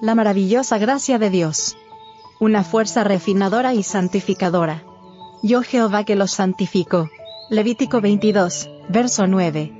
La maravillosa gracia de Dios. Una fuerza refinadora y santificadora. Yo Jehová que los santifico. Levítico 22, verso 9.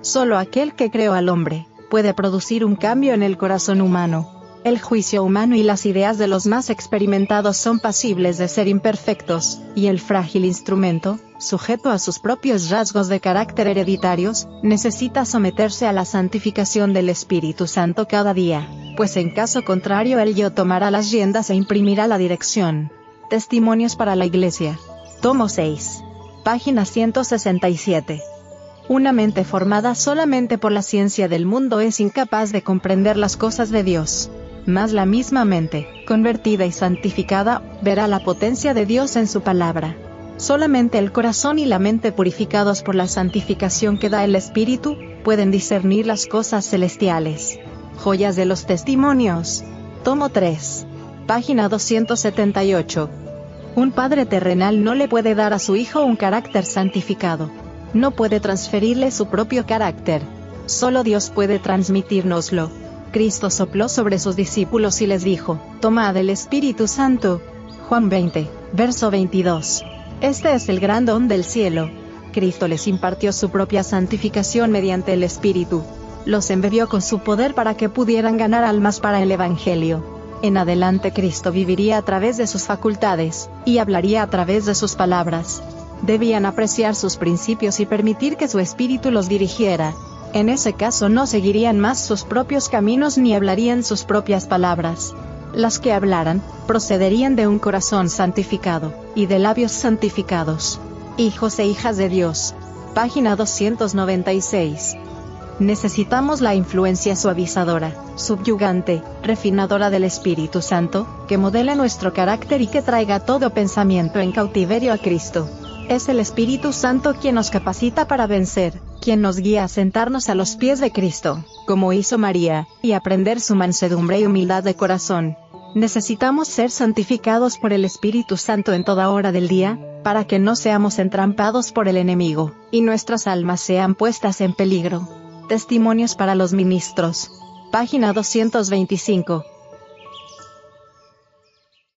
Solo aquel que creó al hombre, puede producir un cambio en el corazón humano. El juicio humano y las ideas de los más experimentados son pasibles de ser imperfectos, y el frágil instrumento, sujeto a sus propios rasgos de carácter hereditarios, necesita someterse a la santificación del Espíritu Santo cada día, pues en caso contrario él yo tomará las riendas e imprimirá la dirección. Testimonios para la Iglesia. Tomo 6. Página 167. Una mente formada solamente por la ciencia del mundo es incapaz de comprender las cosas de Dios más la misma mente, convertida y santificada, verá la potencia de Dios en su palabra. Solamente el corazón y la mente purificados por la santificación que da el Espíritu, pueden discernir las cosas celestiales. Joyas de los Testimonios. Tomo 3. Página 278. Un padre terrenal no le puede dar a su hijo un carácter santificado. No puede transferirle su propio carácter. Solo Dios puede transmitírnoslo. Cristo sopló sobre sus discípulos y les dijo, Tomad el Espíritu Santo. Juan 20, verso 22. Este es el gran don del cielo. Cristo les impartió su propia santificación mediante el Espíritu. Los embebió con su poder para que pudieran ganar almas para el Evangelio. En adelante Cristo viviría a través de sus facultades, y hablaría a través de sus palabras. Debían apreciar sus principios y permitir que su espíritu los dirigiera. En ese caso no seguirían más sus propios caminos ni hablarían sus propias palabras. Las que hablaran, procederían de un corazón santificado, y de labios santificados. Hijos e hijas de Dios. Página 296. Necesitamos la influencia suavizadora, subyugante, refinadora del Espíritu Santo, que modele nuestro carácter y que traiga todo pensamiento en cautiverio a Cristo. Es el Espíritu Santo quien nos capacita para vencer, quien nos guía a sentarnos a los pies de Cristo, como hizo María, y aprender su mansedumbre y humildad de corazón. Necesitamos ser santificados por el Espíritu Santo en toda hora del día, para que no seamos entrampados por el enemigo, y nuestras almas sean puestas en peligro. Testimonios para los ministros. Página 225.